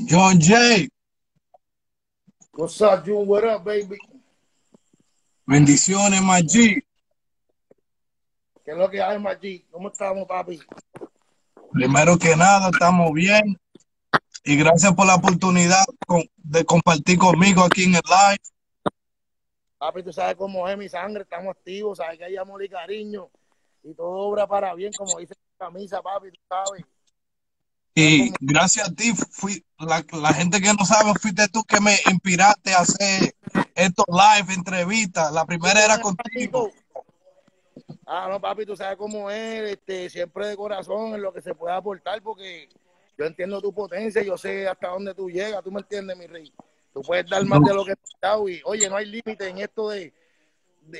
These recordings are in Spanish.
John Jay. What's up, June? What up, baby? Bendiciones, Maggi. ¿Qué es lo que hay, Maggi? ¿Cómo estamos, papi? Primero que nada, estamos bien. Y gracias por la oportunidad de compartir conmigo aquí en el live. Papi, tú sabes cómo es mi sangre, estamos activos, sabes que hay amor y cariño. Y todo obra para bien, como dice la camisa, papi, tú sabes. Y gracias a ti, fui, la, la, gente que no sabe, fuiste tú que me inspiraste a hacer estos live entrevistas. La primera era contigo. Ah, no, papi, tú sabes cómo es, este, siempre de corazón en lo que se puede aportar, porque yo entiendo tu potencia, yo sé hasta dónde tú llegas, tú me entiendes, mi rey. Tú puedes dar más de lo que has dado y, oye, no hay límite en esto de,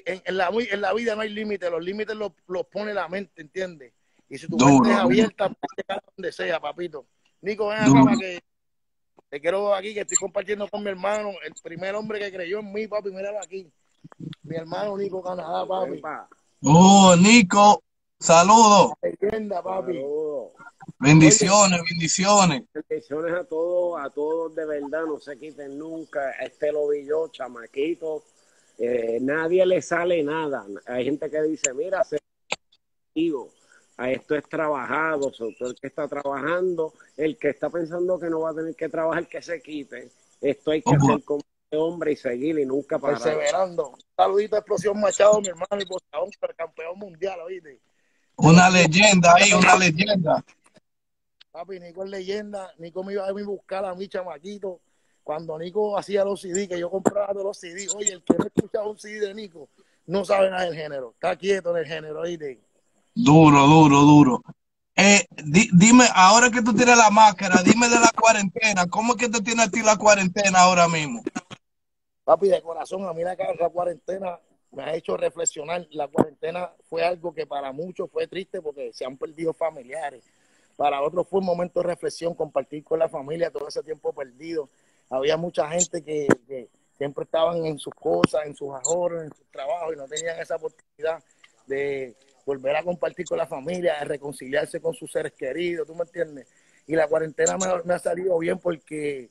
en, la, en la vida no hay límite, los límites los, los pone la mente, ¿entiendes? Y si tu mente es abierta, puedes llegar donde sea, papito. Nico, ven acá que te quiero aquí, que estoy compartiendo con mi hermano, el primer hombre que creyó en mí, papi, míralo aquí. Mi hermano Nico Canadá, papi. Oh, Nico, saludos. Leyenda, papi. Bendiciones, bendiciones. Bendiciones a todos, a todos de verdad, no se quiten nunca. Este lo vi yo, chamaquito. Eh, nadie le sale nada. Hay gente que dice, mira, se digo a esto es trabajado, sobre todo el que está trabajando, el que está pensando que no va a tener que trabajar, que se quite. Esto hay que hacer como hombre y seguir y nunca parar. Perseverando. Saludito a Explosión Machado, mi hermano, y boxeador, campeón mundial, ¿oíste? Una leyenda ahí, una leyenda. Papi, Nico es leyenda. Nico me iba a buscar a mi chamaquito. Cuando Nico hacía los CD, que yo compraba todos los CD. Oye, el que no escuchaba un CD de Nico no sabe nada del género. Está quieto en el género, ¿oíste? Duro, duro, duro. Eh, dime, ahora que tú tienes la máscara, dime de la cuarentena. ¿Cómo es que te tiene a ti la cuarentena ahora mismo? Papi, de corazón, a mí la, la cuarentena me ha hecho reflexionar. La cuarentena fue algo que para muchos fue triste porque se han perdido familiares. Para otros fue un momento de reflexión, compartir con la familia todo ese tiempo perdido. Había mucha gente que, que siempre estaban en sus cosas, en sus ahorros, en sus trabajos y no tenían esa oportunidad de volver a compartir con la familia, de reconciliarse con sus seres queridos, ¿tú me entiendes? Y la cuarentena me, ha salido bien porque,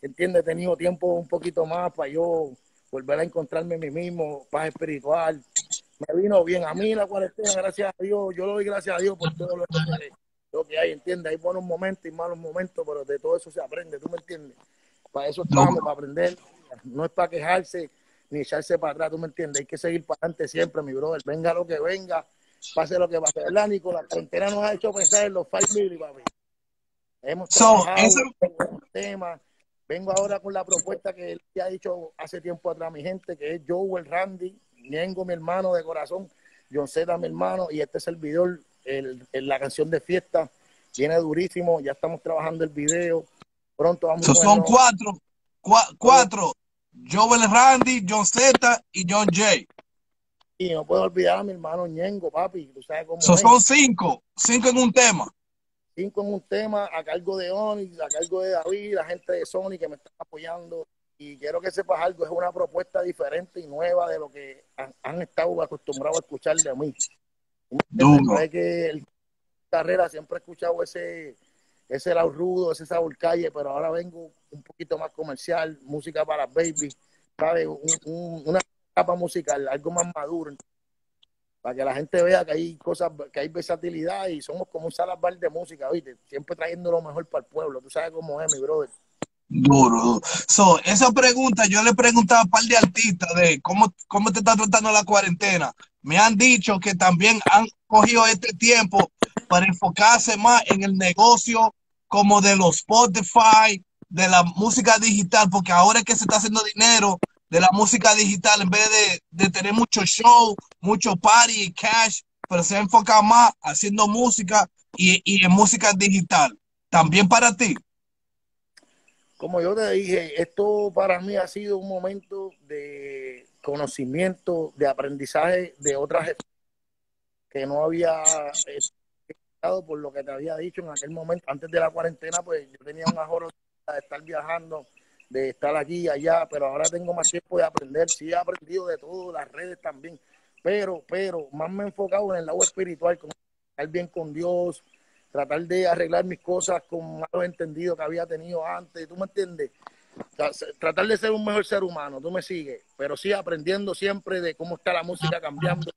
¿entiendes? He tenido tiempo un poquito más para yo volver a encontrarme a mí mismo, paz espiritual. Me vino bien. A mí la cuarentena, gracias a Dios, yo lo doy gracias a Dios por todo lo que, lo que hay, ¿entiendes? Hay buenos momentos y malos momentos, pero de todo eso se aprende, ¿tú me entiendes? Para eso estamos, para aprender. No es para quejarse ni echarse para atrás, ¿tú me entiendes? Hay que seguir para adelante siempre, mi brother. Venga lo que venga, pase lo que pase, ¿verdad, Nicolás? La cuarentena nos ha hecho pensar en los five mil, papi. Hemos trabajado en temas. Vengo ahora con la propuesta que él ya ha dicho hace tiempo atrás mi gente, que es Joel Randy, Ñengo, mi hermano de corazón, John Zeta, mi hermano, y este servidor, el, el, la canción de fiesta, viene durísimo, ya estamos trabajando el video, pronto vamos so, Son cuatro, cuatro, Joel Randy, John Z y John J. Y no puedo olvidar a mi hermano Ñengo, papi. ¿Tú sabes cómo so son cinco, cinco en un tema. Cinco en un tema a cargo de Oni, a cargo de David, la gente de Sony que me está apoyando. Y quiero que sepas algo, es una propuesta diferente y nueva de lo que han, han estado acostumbrados a escuchar de mí. Es que el carrera siempre he escuchado ese, ese lado rudo, ese sabor calle, pero ahora vengo un poquito más comercial, música para baby, ¿sabes? Un, un, una capa musical, algo más maduro, para que la gente vea que hay cosas, que hay versatilidad y somos como un salabar de música, ¿viste? Siempre trayendo lo mejor para el pueblo. Tú sabes cómo es, mi brother. Duro. So, esa pregunta, yo le preguntaba a un par de artistas de cómo, cómo te está tratando la cuarentena. Me han dicho que también han cogido este tiempo para enfocarse más en el negocio como de los Spotify, de la música digital, porque ahora es que se está haciendo dinero de la música digital en vez de, de tener mucho show, mucho party y cash, pero se enfoca más haciendo música y, y en música digital. También para ti. Como yo te dije, esto para mí ha sido un momento de conocimiento, de aprendizaje de otras que no había estado por lo que te había dicho en aquel momento, antes de la cuarentena, pues yo tenía un ahorro de estar viajando de estar aquí y allá, pero ahora tengo más tiempo de aprender. Sí, he aprendido de todo, las redes también, pero, pero más me he enfocado en el lado espiritual, como estar bien con Dios, tratar de arreglar mis cosas con malos entendidos que había tenido antes, ¿tú me entiendes? Tratar de ser un mejor ser humano, tú me sigues, pero sí aprendiendo siempre de cómo está la música cambiando,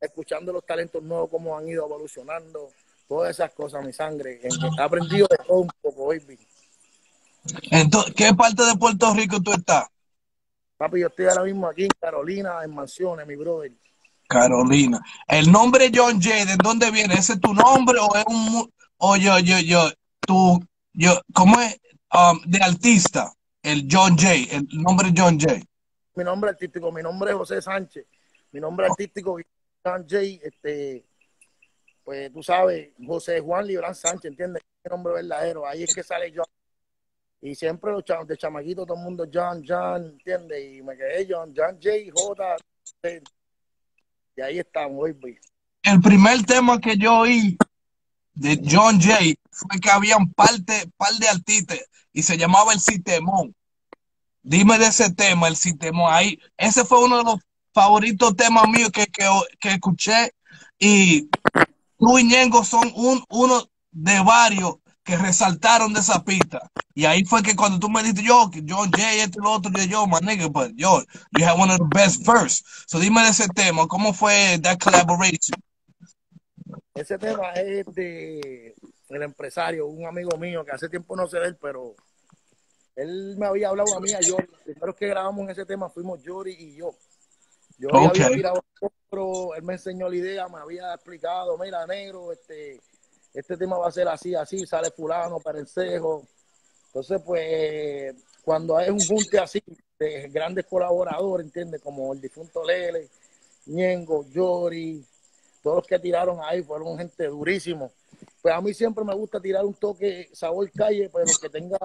escuchando los talentos nuevos, cómo han ido evolucionando, todas esas cosas, mi sangre. He aprendido de todo un poco, baby. Entonces, ¿qué parte de Puerto Rico tú estás? Papi, yo estoy ahora mismo aquí en Carolina, en Mansiones, mi brother. Carolina. El nombre John Jay, ¿de dónde viene? ¿Ese es tu nombre o es un o yo, yo, yo, tú, yo, ¿cómo es? Um, de artista, el John Jay, el nombre John Jay. Mi nombre artístico, mi nombre es José Sánchez. Mi nombre artístico John Jay, este, pues tú sabes, José Juan Librán Sánchez, ¿entiendes? Mi nombre verdadero, ahí es que sale John. Y siempre los chavos de chamaquito, todo el mundo John, John, ¿entiendes? Y me quedé John, John J, J. Y ahí estamos, hoy, El primer tema que yo oí de John Jay fue que había un par de, par artistas y se llamaba El Sitemón. Dime de ese tema, El Sitemón. Ahí, ese fue uno de los favoritos temas míos que, que, escuché y tú y Ñengo son un, uno de varios que resaltaron de esa pista. Y ahí fue que cuando tú me dijiste, yo, que John Jay, este y lo otro, yo, yo, my nigga, but yo, you have one of the best verse. So dime de ese tema, ¿cómo fue that collaboration? Ese tema es de el empresario, un amigo mío que hace tiempo no sé de él, pero él me había hablado a mí, a Yori. Los primeros que grabamos en ese tema fuimos Yori y yo. Yo había grabado otro, él me enseñó la idea, me había explicado, mira, negro, este, este tema va a ser así, así, sale fulano, perencejo. Entonces, pues, cuando hay un junte así de grandes colaboradores, ¿entiendes? Como el difunto Lele, Ñengo, Yori, todos los que tiraron ahí fueron gente durísimo. Pues a mí siempre me gusta tirar un toque sabor calle, pero que tenga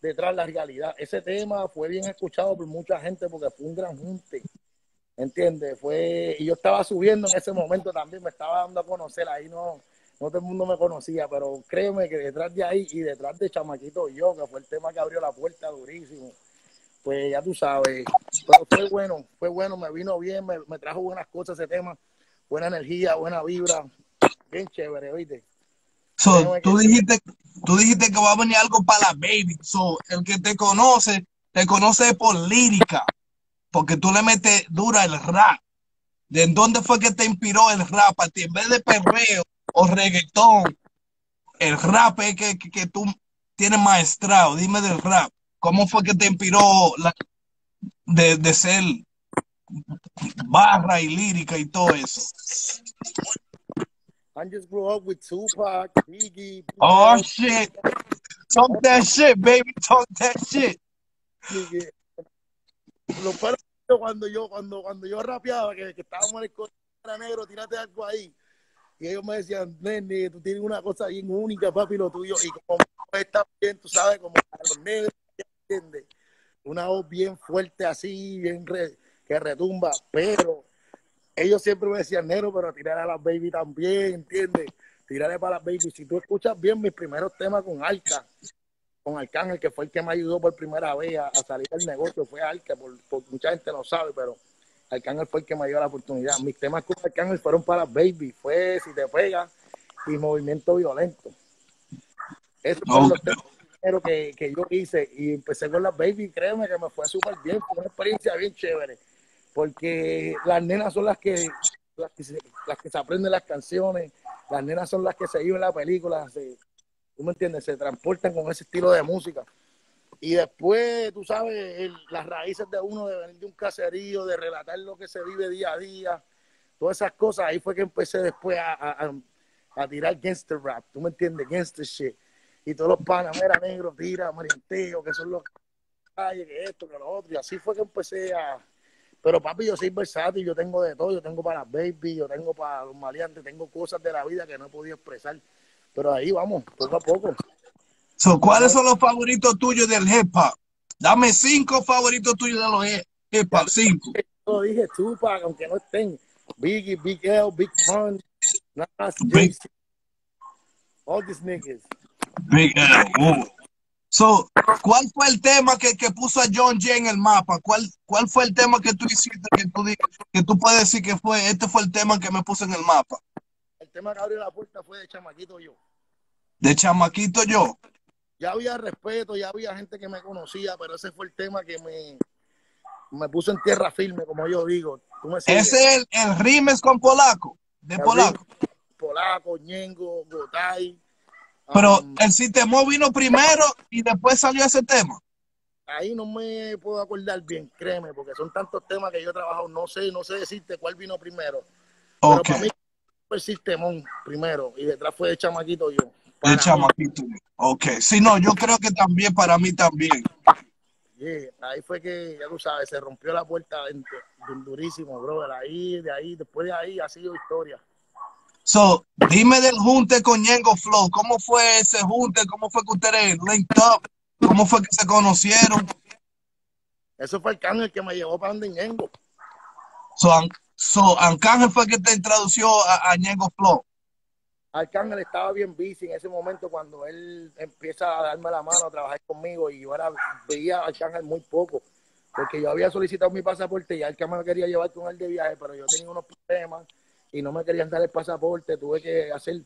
detrás la realidad. Ese tema fue bien escuchado por mucha gente porque fue un gran junte. ¿Entiendes? Fue, y yo estaba subiendo en ese momento también, me estaba dando a conocer, ahí no, no todo el mundo me conocía, pero créeme que detrás de ahí y detrás de Chamaquito Yo, que fue el tema que abrió la puerta durísimo, pues ya tú sabes, pero fue bueno, fue bueno, me vino bien, me, me trajo buenas cosas ese tema buena energía, buena vibra, bien chévere, ¿oíste? So, tú dijiste, tú dijiste que va a venir algo para la baby. So, el que te conoce, te conoce por lírica, porque tú le metes dura el rap. ¿De dónde fue que te inspiró el rap a ti? En vez de perreo o reggaetón, el rap es que, que, tú tienes maestrado. Dime del rap. ¿Cómo fue que te inspiró la, de, de ser barra y lírica y todo eso. I just grew up with Tupac, Biggie. Oh shit. Talk that shit, baby. Talk that shit. Lo cuando yo, cuando, cuando yo rapeaba, que, que estábamos en el negro, tírate algo ahí. Y ellos me decían, nene, tú tienes una cosa bien única, papi, lo tuyo. Y como está bien, tú sabes, como los negros, ¿entiendes? Una voz bien fuerte así, bien re, que retumba, pero ellos siempre me decían, Nero, pero tirar a las baby también, ¿entiendes? Tirarle para las baby. Si tú escuchas bien mis primeros temas con Arca, con Arcángel, que fue el que me ayudó por primera vez a, salir del negocio, fue Arca, por, mucha gente no sabe, pero Arcángel fue el que me dio la oportunidad. Mis temas con Arcángel fueron para las baby, fue Si te pega y Movimiento Violento. Eso fue los temas que, que yo hice y empecé con las baby, créeme que me fue súper bien, fue una experiencia bien chévere porque las nenas son las que, las que, se, las que se aprenden las canciones, las nenas son las que se viven la película, se, tú me entiendes, se transportan con ese estilo de música. Y después, tú sabes, las raíces de uno, de venir de un caserío, de relatar lo que se vive día a día, todas esas cosas, ahí fue que empecé después a, a, a tirar gangster rap, tú me entiendes, gangster shit. Y todos los panas, mira, negro, tira, marienteo, que son los calles, que esto, que lo otro. Y así fue que empecé a, pero papi, yo soy versátil, yo tengo de todo, yo tengo para las baby, yo tengo para los maleantes, tengo cosas de la vida que no he podido expresar. Pero ahí vamos, poco a poco. ¿Cuáles son los favoritos tuyos del hip hop? Dame cinco favoritos tuyos de los hip hop, cinco. Yo dije Tupac, aunque no estén. Biggie, Big L, Big Pun, Nas, Big... all these niggas. Big L, So, ¿cuál fue el tema que, que, puso a John Jay en el mapa? ¿Cuál, ¿Cuál fue el tema que tú hiciste que tú, que tú puedes decir que fue, este fue el tema que me puso en el mapa? El tema que abrió la puerta fue de Chamaquito Yo. De chamaquito yo. Ya había respeto, ya había gente que me conocía, pero ese fue el tema que me, me puso en tierra firme, como yo digo. ese es el, el Rimes con Polaco, de Polaco. Polaco, Ñengo, Gotay. Pero um, el sistema vino primero y después salió ese tema. Ahí no me puedo acordar bien, créeme, porque son tantos temas que yo he trabajado, no sé, no sé decirte cuál vino primero. Pero para mí fue el Sistemón primero y detrás fue el chamaquito yo. El chamaquito. Ok. Sí, no, yo creo que también para mí también. ahí fue que, ya tú sabes, se rompió la puerta durísimo, brother. Ahí, de ahí, después de ahí ha sido historia. So, dime del junte con Ñengo Flow. ¿Cómo fue ese junte? ¿Cómo fue que ustedes linked up? ¿Cómo fue que se conocieron? Eso fue el cángel que me llevó para donde Ñengo. So, so Arcángel fue el que te introdució a, a Ñengo Flow. Arcángel estaba bien busy en ese momento cuando él empieza a darme la mano a trabajar conmigo y yo era, veía a Arcángel muy poco porque yo había solicitado mi pasaporte y Arcángel quería llevar con él de viaje, pero yo tenía unos problemas y no me querían dar el pasaporte, tuve que hacer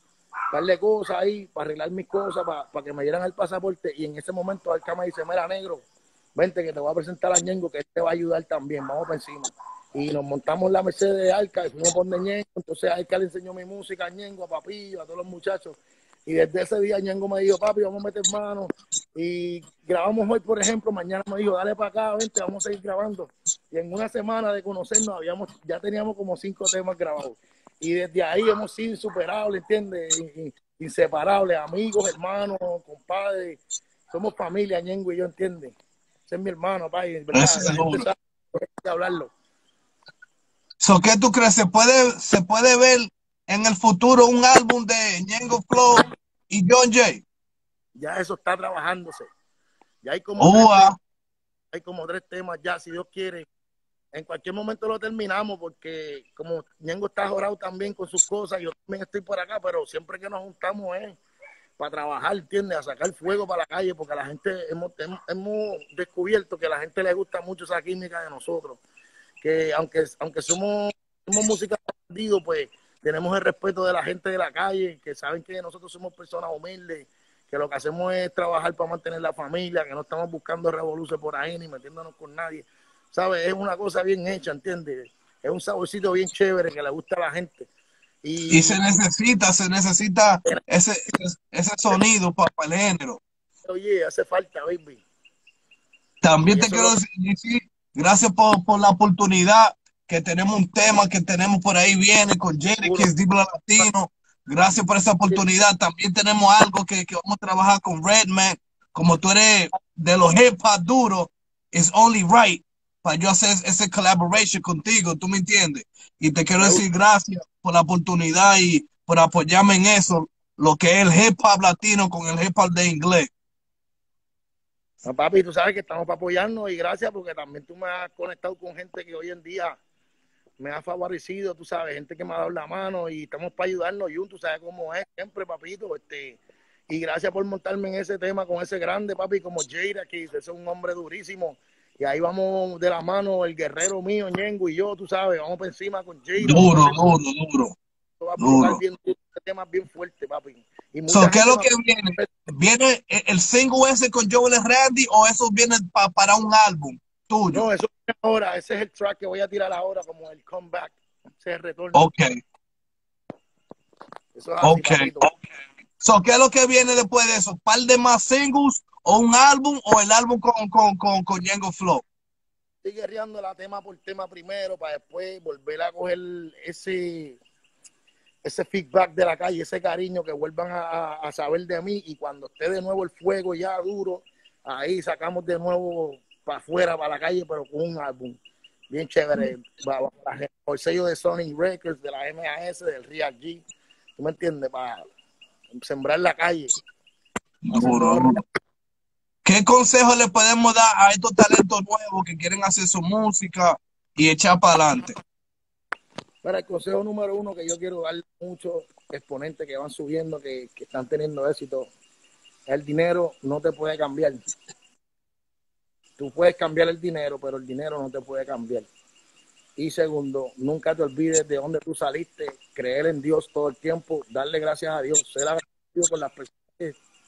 darle cosas ahí para arreglar mis cosas, para, que me dieran el pasaporte y en ese momento Arcángel dice, mira negro, vente que te voy a presentar a Ñengo que él te va a ayudar también, vamos para encima y nos montamos la Mercedes de Arca y fuimos por Ñengo. Entonces Arca le enseñó mi música a Ñengo, a Papillo, a todos los muchachos. Y desde ese día Ñengo me dijo, papi, vamos a meter manos. Y grabamos hoy, por ejemplo, mañana me dijo, dale para acá, vente, vamos a seguir grabando. Y en una semana de conocernos habíamos, ya teníamos como cinco temas grabados. Y desde ahí hemos sido insuperables, ¿entiendes? Inseparables, amigos, hermanos, compadres. Somos familia, Ñengo y yo, ¿entiendes? Ese es mi hermano, papi. ¿verdad? hablarlo. So, ¿Qué tú crees? ¿Se puede, ¿Se puede ver en el futuro un álbum de Ñengo Flow y John Jay? Ya eso está trabajándose. Ya hay como, tres, hay como tres temas ya, si Dios quiere. En cualquier momento lo terminamos porque como Ñengo está jorado también con sus cosas, yo también estoy por acá, pero siempre que nos juntamos es para trabajar, ¿entiendes? A sacar fuego para la calle, porque la gente hemos, hemos descubierto que a la gente le gusta mucho esa química de nosotros que aunque, aunque somos, somos música perdido, pues tenemos el respeto de la gente de la calle, que saben que nosotros somos personas humildes, que lo que hacemos es trabajar para mantener la familia, que no estamos buscando revoluciones por ahí ni metiéndonos con nadie. ¿Sabes? Es una cosa bien hecha, ¿entiendes? Es un saborcito bien chévere que le gusta a la gente. Y, se necesita, se necesita ese, ese sonido para, el género. Oye, hace falta, baby. También te quiero decir, Gracias por, por, la oportunidad que tenemos un tema que tenemos por ahí viene con Jerry, que es Dibla Latino. Gracias por esa oportunidad. También tenemos algo que, que vamos a trabajar con Redman. Como tú eres de los hip hop duros, it's only right para yo hacer ese collaboration contigo, ¿tú me entiendes? Y te quiero decir gracias por la oportunidad y por apoyarme en eso, lo que es el hip hop latino con el hip hop de inglés. No, papi, tú sabes que estamos para apoyarnos y gracias porque también tú me has conectado con gente que hoy en día me ha favorecido, tú sabes, gente que me ha dado la mano y estamos para ayudarnos tú sabes cómo es siempre, papito, este, y gracias por montarme en ese tema con ese grande, papi, como Jaira, que es un hombre durísimo, y ahí vamos de la mano el guerrero mío, Ñengo y yo, tú sabes, vamos por encima con Jaira. Duro, duro, duro. Va a duro. Bien, tema bien fuerte, papi. ¿Qué es lo que viene? ¿Viene el single ese con Joel Randy o eso viene para un álbum tuyo? No, eso es ahora. Ese es el track que voy a tirar ahora como el comeback. Ese es el retorno. Ok. Eso es ok. So, ¿Qué es lo que viene después de eso? ¿Par de más singles o un álbum o el álbum con, con, con, con Django Flow? Estoy guerreando la tema por tema primero para después volver a coger ese ese feedback de la calle, ese cariño que vuelvan a, saber de mí y cuando esté de nuevo el fuego ya duro, ahí sacamos de nuevo para afuera, para la calle, pero con un álbum bien chévere, por el sello de Sony Records, de la MAS, del Real G, ¿tú me entiendes? Para sembrar la calle. ¿Qué consejo le podemos dar a estos talentos nuevos que quieren hacer su música y echar para adelante? Para el consejo número uno que yo quiero dar muchos exponentes que van subiendo, que, están teniendo éxito, el dinero no te puede cambiar. Tú puedes cambiar el dinero, pero el dinero no te puede cambiar. Y segundo, nunca te olvides de dónde tú saliste, creer en Dios todo el tiempo, darle gracias a Dios, ser agradecido con las personas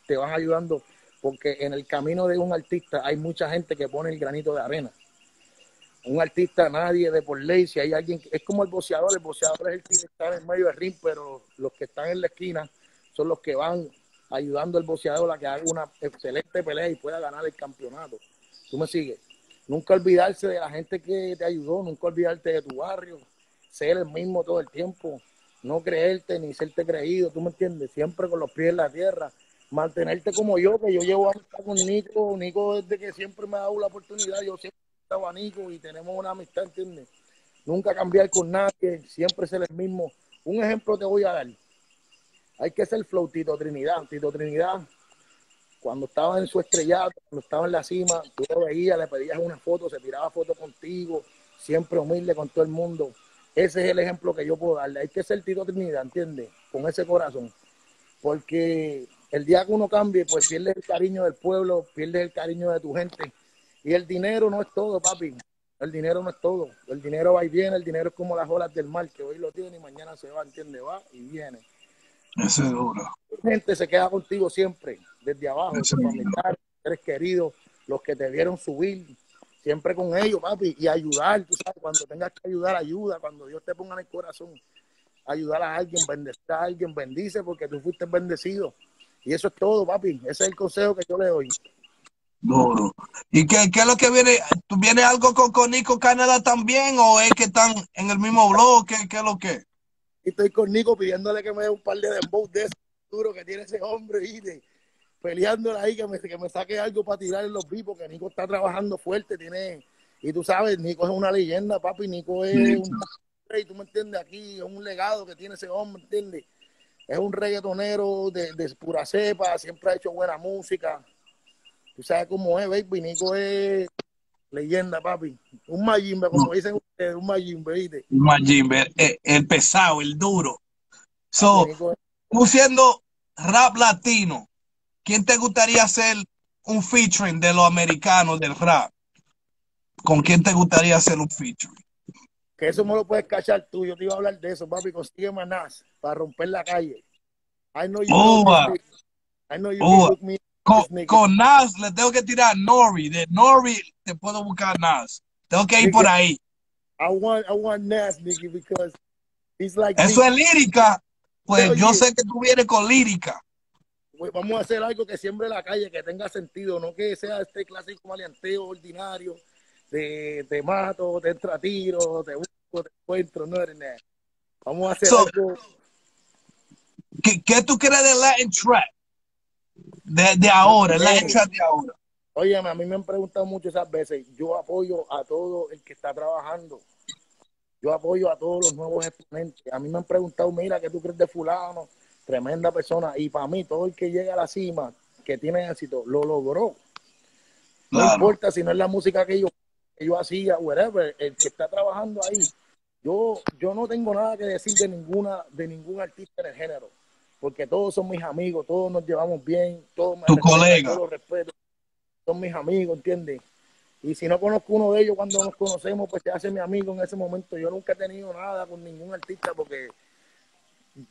te van ayudando, porque en el camino de un artista hay mucha gente que pone el granito de arena. Un artista, nadie de por ley, si hay alguien, es como el boxeador, el boxeador es el que está en medio del ring, pero los que están en la esquina son los que van ayudando al boxeador a que haga una excelente pelea y pueda ganar el campeonato. ¿Tú me sigues? Nunca olvidarse de la gente que te ayudó, nunca olvidarte de tu barrio, ser el mismo todo el tiempo, no creerte ni serte creído, ¿tú me entiendes? Siempre con los pies en la tierra, mantenerte como yo, que yo llevo a estar con Nico, Nico desde que siempre me ha dado la oportunidad, yo siempre he estado a Nico y tenemos una amistad, ¿entiendes? Nunca cambiar con nadie, siempre ser el mismo. Un ejemplo te voy a dar. Hay que ser flow Tito Trinidad. Tito Trinidad cuando estaba en su estrellato, cuando estaba en la cima, tú lo veías, le pedías una foto, se tiraba foto contigo, siempre humilde con todo el mundo. Ese es el ejemplo que yo puedo darle. Hay que ser Tito Trinidad, ¿entiendes? Con ese corazón. Porque el día que uno cambie, pues pierdes el cariño del pueblo, pierdes el cariño de tu gente. Y el dinero no es todo, papi. El dinero no es todo. El dinero va y viene, el dinero es como las olas del mar, que hoy lo tiene y mañana se va, ¿entiendes? Va y viene. Eso es duro. La gente se queda contigo siempre desde abajo, tus familiares, seres queridos, los que te vieron subir, siempre con ellos, papi, y ayudar, tú sabes, cuando tengas que ayudar, ayuda, cuando Dios te ponga en el corazón, ayudar a alguien, bendecir a alguien, bendice porque tú fuiste bendecido. Y eso es todo, papi, ese es el consejo que yo le doy. Duro. ¿Y qué, qué es lo que viene? ¿Tú vienes algo con, con Nico Canadá también o es que están en el mismo blog? ¿Qué, es lo que? Y estoy con Nico pidiéndole que me dé un par de dembow de esos duro que tiene ese hombre, ¿viste? peleándola ahí, que me, que me saque algo para tirar en los vivos, porque Nico está trabajando fuerte, tiene, y tú sabes, Nico es una leyenda, papi, Nico es un rey, tú me entiendes, aquí es un legado que tiene ese hombre, ¿entiendes? Es un reggaetonero de, de pura cepa, siempre ha hecho buena música. Tú sabes cómo es, baby, Nico es leyenda, papi. Un Majimbe, como dicen ustedes, un Majimbe, ¿viste? Un Majimbe, el, el, pesado, el duro. So, tú siendo rap latino, ¿quién te gustaría hacer un featuring de los americanos del rap? ¿Con quién te gustaría hacer un featuring? Que eso me lo puedes cachar tú. Yo te iba a hablar de eso, papi. Consigue Nas para romper la calle. I know you, Uva. I know you. Me con, con, Nas le tengo que tirar Nori. De Nori te puedo buscar Nas. Tengo que ir por ahí. I want, I want Nas, Nicky, because he's like. Eso me. es lírica. Pues yo you. sé que tú vienes con lírica vamos a hacer algo que siembre la calle, que tenga sentido, no que sea este clásico maleanteo ordinario de te mato, te entra tiro, te busco, te encuentro, no eres nada. Vamos a hacer so, algo. ¿qué, ¿Qué, tú crees de Latin Trap? De, de ahora, el Latin Trap de ahora. Oye, a mí me han preguntado mucho esas veces. Yo apoyo a todo el que está trabajando. Yo apoyo a todos los nuevos exponentes. A mí me han preguntado, mira, ¿qué tú crees de fulano? tremenda persona. Y para mí, todo el que llega a la cima, que tiene éxito, lo logró. No claro. importa si no es la música que yo, que yo hacía, whatever, el que está trabajando ahí. Yo, yo no tengo nada que decir de ninguna, de ningún artista en el género, porque todos son mis amigos, todos nos llevamos bien, todos me tu colega. todos los respeto, son mis amigos, ¿entiendes? Y si no conozco uno de ellos cuando nos conocemos, pues se hace mi amigo en ese momento. Yo nunca he tenido nada con ningún artista porque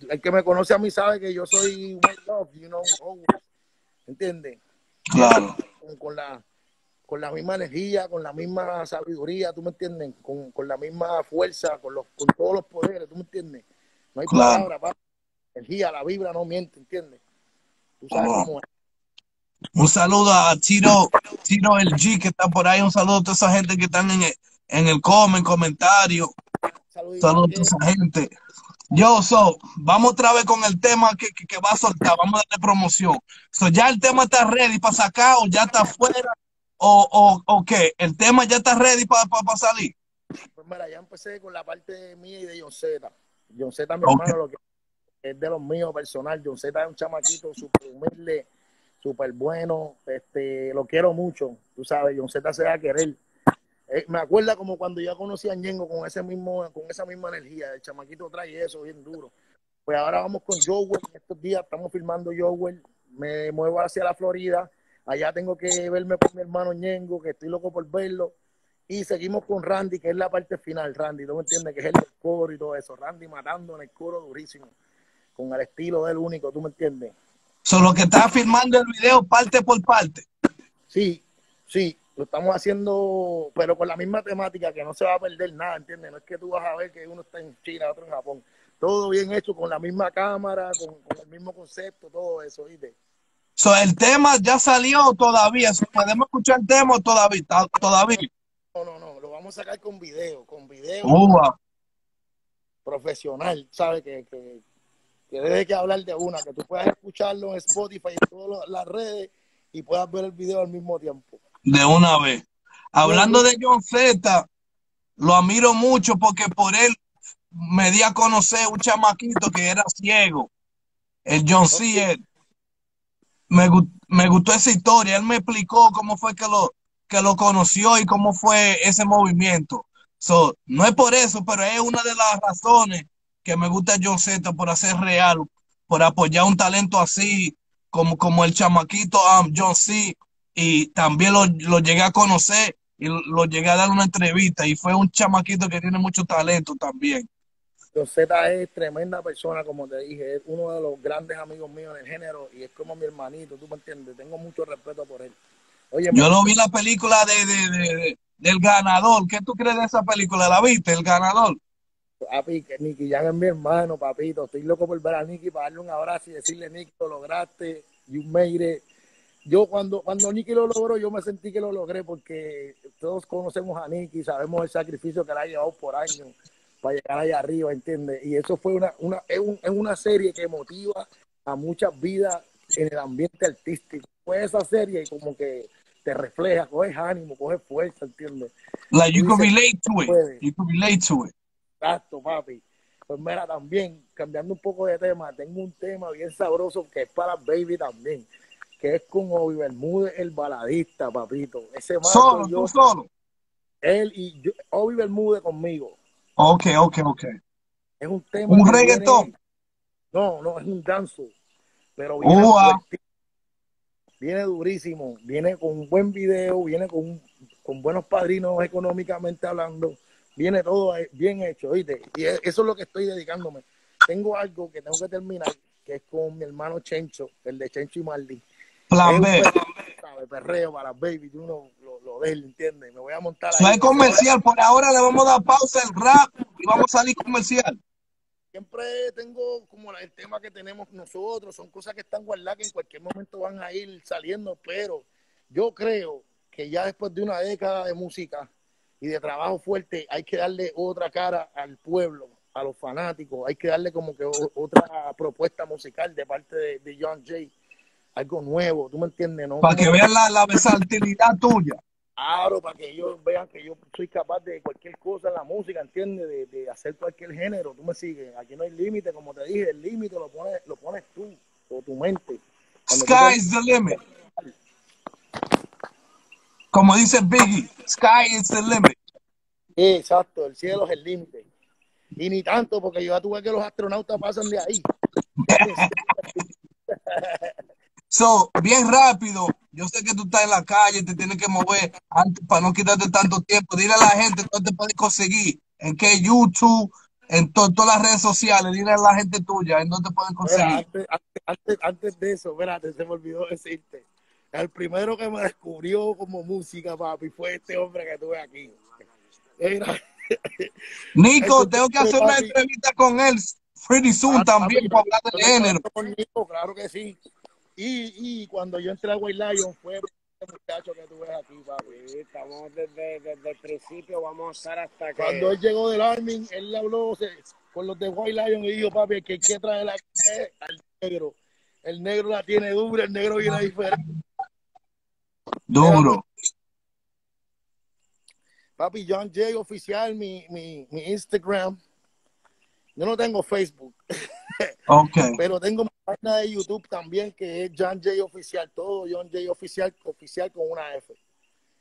el que me conoce a mí sabe que yo soy white love, you know, always. ¿Entiendes? Claro. Con, con, la, con la misma energía, con la misma sabiduría, ¿tú me entiendes? Con, con la misma fuerza, con, los, con todos los poderes, ¿tú me entiendes? No hay claro. palabra, pa. Energía, la vibra no miente, ¿entiendes? Tú sabes oh. cómo es. Un saludo a Tiro, Tiro el G que está por ahí, un saludo a toda esa gente que están en el, en el comment, comentario. Saludos a toda esa gente. Yo, so, vamos otra vez con el tema que, que, que, va a soltar, vamos a darle promoción. So, ya el tema está ready para sacar o ya está afuera o, o, o qué, el tema ya está ready para pa, pa salir. Pues mira, ya empecé con la parte mía y de John Z. John Z, mi okay. hermano, lo que es de los míos personal. John Z es un chamaquito súper humilde, súper bueno, este, lo quiero mucho, tú sabes, John Z se va a querer eh, me acuerda como cuando yo conocí a Ñengo con ese mismo, con esa misma energía, el chamaquito trae eso bien duro. Pues ahora vamos con Joel, estos días estamos filmando Joel, me muevo hacia la Florida, allá tengo que verme con mi hermano Ñengo, que estoy loco por verlo, y seguimos con Randy, que es la parte final, Randy, ¿tú me entiendes? Que es el coro y todo eso, Randy matando en el coro durísimo, con el estilo del único, ¿tú me entiendes? Solo que está filmando el video parte por parte. Sí, sí, lo estamos haciendo, pero con la misma temática que no se va a perder nada, ¿entiendes? No es que tú vas a ver que uno está en China, otro en Japón. Todo bien hecho, con la misma cámara, con, con el mismo concepto, todo eso, ¿viste? So, el tema ya salió todavía. So, podemos escuchar el tema todavía. todavía. No, no, no, lo vamos a sacar con video, con video profesional, ¿sabes? Que, que, que debe que hablar de una, que tú puedas escucharlo en Spotify y en todas las redes y puedas ver el video al mismo tiempo. De una vez. Hablando de John Z, lo admiro mucho porque por él me di a conocer un chamaquito que era ciego. El John C. él. Me, gu- me gustó esa historia. Él me explicó cómo fue que lo, que lo conoció y cómo fue ese movimiento. So, no es por eso, pero es una de las razones que me gusta John Z por hacer real, por apoyar un talento así, como, como el chamaquito um, John C. Y también lo, lo llegué a conocer y lo, llegué a dar una entrevista. Y fue un chamaquito que tiene mucho talento también. John Z es tremenda persona, como te dije, es uno de los grandes amigos míos en el género y es como mi hermanito, tú me entiendes, tengo mucho respeto por él. Oye, Yo lo vi la película de, de, de- de- del ganador. ¿Qué tú crees de esa película? ¿La viste? El ganador. Papi, que Nicky Jan es mi hermano, papito, estoy loco por ver a Nicky para darle un abrazo y decirle, Nicky, lo lograste, you made it. Yo cuando, cuando Nicky lo logró, yo me sentí que lo logré porque todos conocemos a Nicky, sabemos el sacrificio que le ha llevado por años para llegar allá arriba, ¿entiendes? Y eso fue una, una, es, un- es una serie que motiva a muchas vidas en el ambiente artístico. Fue esa serie y como que te refleja, coges ánimo, coges fuerza, ¿entiendes? Like you can relate to it. puede. You can relate to it. Exacto, papi. Pues mira, también, cambiando un poco de tema, tengo un tema bien sabroso que es para Baby también, que es con Obi Bermúdez, el baladista, papito. Ese Solo, yo, tú solo. él y yo, Obi Bermúdez conmigo. Ok, ok, ok. Es un tema. Un reggaetón. viene- no, no, es un danzo. Pero viene, Ua. fuertísimo, viene durísimo, viene con un buen video, viene con, con buenos padrinos económicamente hablando, viene todo bien hecho, ¿oíste? Y e- eso es lo que estoy dedicándome. Tengo algo que tengo que terminar, que es con mi hermano Chencho, el de Chencho y Marley. Plan B. perreo, perreo para baby, tú no lo, lo él, ¿entiendes? Me voy a montar es comercial. Por ahora le vamos a dar pausa al rap y vamos a salir comercial. siempre tengo como el tema que tenemos nosotros, son cosas que están guardadas que en cualquier momento van a ir saliendo, pero yo creo que ya después de una década de música y de trabajo fuerte, hay que darle otra cara al pueblo, a los fanáticos, hay que darle como que otra propuesta musical de parte de, de John Jay, algo nuevo, ¿tú me entiendes? No, Para que vean la, la versatilidad tuya. Claro, para que ellos vean que yo soy capaz de cualquier cosa en la música, ¿entiendes? De, de hacer cualquier género, tú me sigues. Aquí no hay límite, como te dije, el límite lo pones, lo pones tú, o tu mente. Cuando tú Sky is the limit. Como dice Biggie, sky is the limit. Exacto, el cielo es el límite. Y ni tanto, porque yo ya tuve que los astronautas pasan de ahí. So, bien rápido, yo sé que tú estás en la calle, te tienes que mover antes, para no quitarte tanto tiempo. Dile a la gente dónde te puedes conseguir, en qué YouTube, en to- todas las redes sociales, dile a la gente tuya en dónde te pueden conseguir. antes, antes de eso, espérate, se me olvidó decirte. El primero que me descubrió como música, papi, fue este hombre que tuve aquí. Era, Nico, tengo que hacer una entrevista con él pretty soon también para hablar del género. Conmigo, claro que sí. Y, y cuando yo entré a White Lion fue este muchacho que tú ves aquí, papi. Sí, estamos desde, desde el principio, vamos a estar hasta que... Cuando él llegó del Army, él le habló se- con los de White Lion y dijo, papi, que hay que traer la al negro. El negro la tiene dura, el negro viene diferente. Duro. Papi, John Jay oficial, mi, mi, mi Instagram. Yo no tengo Facebook, Ok. pero tengo mi página de YouTube también que es John Jay oficial. Todo John Jay oficial, oficial con una F.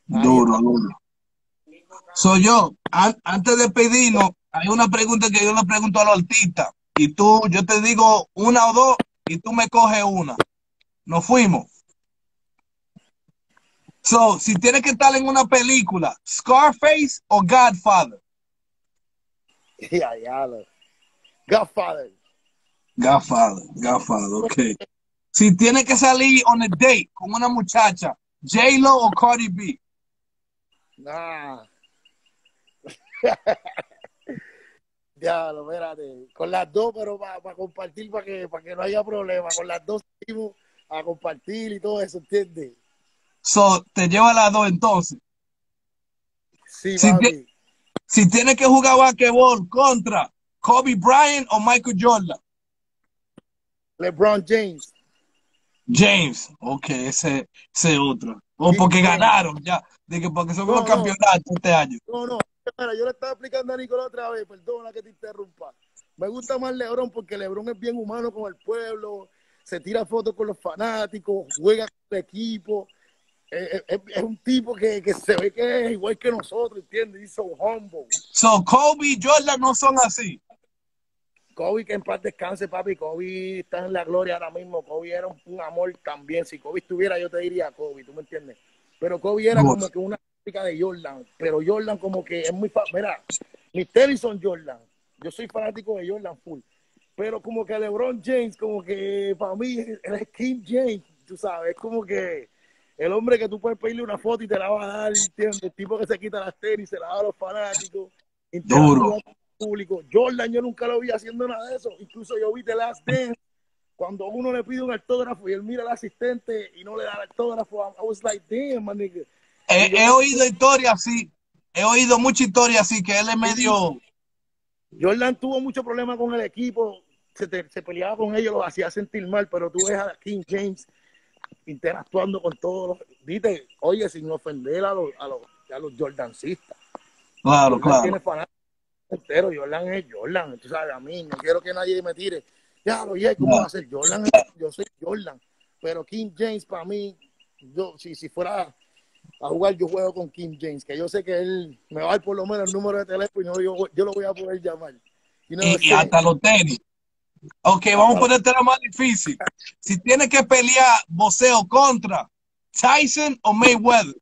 Duro, duro. Soy yo. An- antes de pedirnos, hay una pregunta que yo le pregunto a los artistas. Y tú, yo te digo una o dos y tú me coges una. Nos fuimos. So, si tienes que estar en una película, Scarface o Godfather. Ya, lo- Godfather. Godfather, Godfather, ok. Si tiene que salir on a date con una muchacha, J-Lo o Cardi B. Nah. Diablo, espérate. Con las dos, pero para compartir, para que, para que no haya problema. Con las dos seguimos a compartir y todo eso, ¿entiendes? So, te lleva las dos entonces. Sí, Si, ti- si tiene que jugar basquetbol contra Kobe Bryant o Michael Jordan. LeBron James. James, ok, ese, ese otro. O porque ganaron ya, de que porque son No, los no. campeonatos este año. No, no. Espera, yo le estaba explicando a Nicolás otra vez, perdona que te interrumpa. Me gusta más LeBron porque LeBron es bien humano con el pueblo, se tira fotos con los fanáticos, juega con el equipo. Es, es- es un tipo que, que se ve que es igual que nosotros, ¿entiendes? He's so humble. So, Kobe y Jordan no son así. Kobe, que en paz descanse, papi. Kobe está en la gloria ahora mismo. Kobe era un, un amor también. Si Kobe estuviera, yo te diría Kobe, ¿tú me entiendes? Pero Kobe era como que una chica de Jordan. Pero Jordan como que es muy... Mira, mis tenis son Jordan. Yo soy fanático de Jordan full. Pero como que LeBron James, como que para mí, él es King James, tú sabes. Es como que el hombre que tú puedes pedirle una foto y te la va a dar, ¿entiendes? El tipo que se quita las tenis, se la da a los fanáticos. Duro. público. Jordan yo nunca lo vi haciendo nada de eso. Incluso yo vi The Last Dance cuando uno le pide un autógrafo y él mira al asistente y no le da el autógrafo. I was like, damn, my nigga. He, he oído historias así. He oído mucha historia así que él es medio. Jordan tuvo mucho problema con el equipo, se, te- se peleaba con ellos, los hacía sentir mal, pero tú ves a King James interactuando con todos los. Dite, oye, sin ofender a los, a los, a los Jordancistas. Claro, Jordan claro. tiene fanáticos enteros, Jordan es Jordan, tú sabes, a mí no quiero que nadie me tire. Ya, oye, ¿cómo va a ser Jordan? Yo soy Jordan, pero King James para mí, yo si, si fuera a jugar, yo juego con King James, que yo sé que él me va a dar por lo menos el número de teléfono y yo, yo lo voy a poder llamar. Y, y saying? hasta los tenis. Ok, vamos a ponerte la más difícil. Si tiene que pelear boxeo contra Tyson o Mayweather.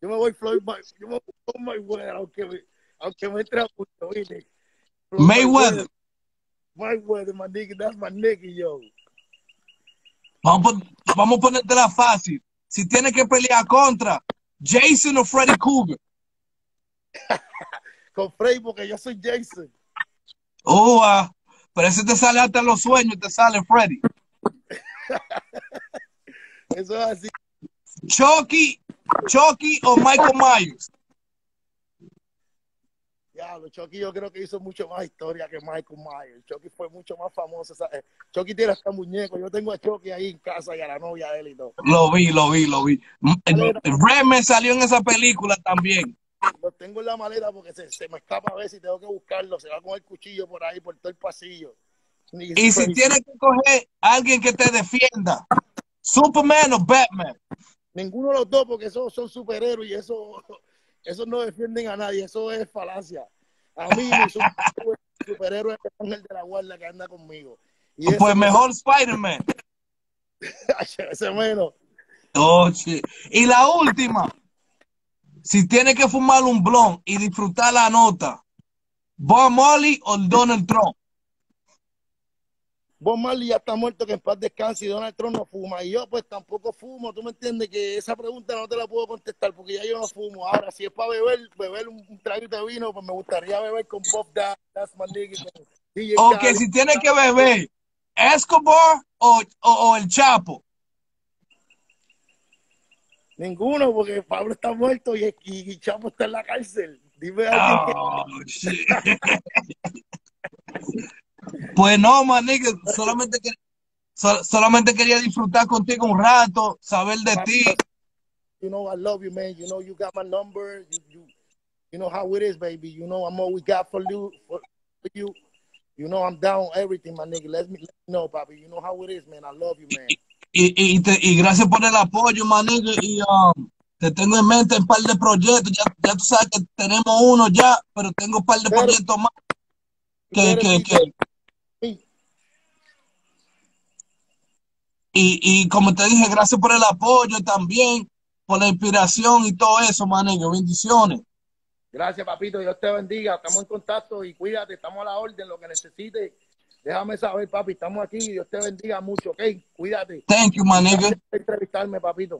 Yo me voy Floyd yo me voy con Mayweather, aunque me, aunque me. Floyd Mayweather. Mayweather, my nigga, that's my nigga, yo. Vamos, vamos a ponértela fácil. Si tiene que pelear contra Jason o Freddy Cougar. Con Frey, porque yo soy Jason. Oh, ah, pero ese te sale hasta los sueños, te sale Freddy. Eso es así. Chucky, Chucky o Michael Myers. Diablo, Chucky yo creo que hizo mucho más historia que Michael Myers. Chucky fue mucho más famoso. ¿sabes? Chucky tiene hasta muñeco. Yo tengo a Chucky ahí en casa y a la novia de él y todo. Lo vi, lo vi, lo vi. Redman salió en esa película también. Lo tengo en la maleta porque se, se me escapa a veces y tengo que buscarlo. Se va con el cuchillo por ahí, por todo el pasillo. Y si tiene que coger a alguien que te defienda, Superman o Batman. Ninguno de los dos, porque esos son superhéroes y eso, esos no defienden a nadie. Eso es falacia. A mí, mi superhéroe, superhéroe es el ángel de la guardia que anda conmigo. Y Pues mejor Spider-Man. ese menos. Oh. Y la última, si tiene que fumar un blon y disfrutar la nota, Bob Marley o Donald Trump. Bob Marley ya está muerto, que en paz descanse y Donald Trump no fuma. Y yo pues tampoco fumo. Tú me entiendes que esa pregunta no te la puedo contestar porque ya yo no fumo. Ahora, si es para beber, beber un, un traguito de vino, pues me gustaría beber con Pop That, That's my nigga, Ok, si tiene que beber, Escobar o, o- o el Chapo. Ninguno, porque Pablo está muerto y, y, Chapo está en la cárcel. Dime a Oh. Pues no, man, nigga, solamente, que- so- solamente quería disfrutar contigo un rato, saber de ti. you know I love you, man. You know you got my number. You you, you know how it is, baby. You know I'm all we got for you. For, for you. You know I'm down everything, my nigga. Let me, let me know, papi. You know how it is, man. I love you, man. Y, y, te- y gracias por el apoyo, man, nigga, y um, te tengo en mente un par de proyectos. Ya, ya tú sabes que tenemos uno ya, pero tengo un par de proyectos más You que, que, y, y como te dije, gracias por el apoyo también, por la inspiración y todo eso, man, nigga. Bendiciones. Gracias, papito. Dios te bendiga. Estamos en contacto y cuídate. Estamos a la orden. Lo que necesites, Déjame saber, papi, estamos aquí. Dios te bendiga mucho, ¿ok? Cuídate. Thank you, my nigga. Gracias por entrevistarme, papito.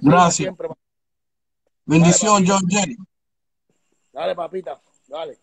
Gracias. siempre, Bendición, John Jerry. Dale, papita. Dale.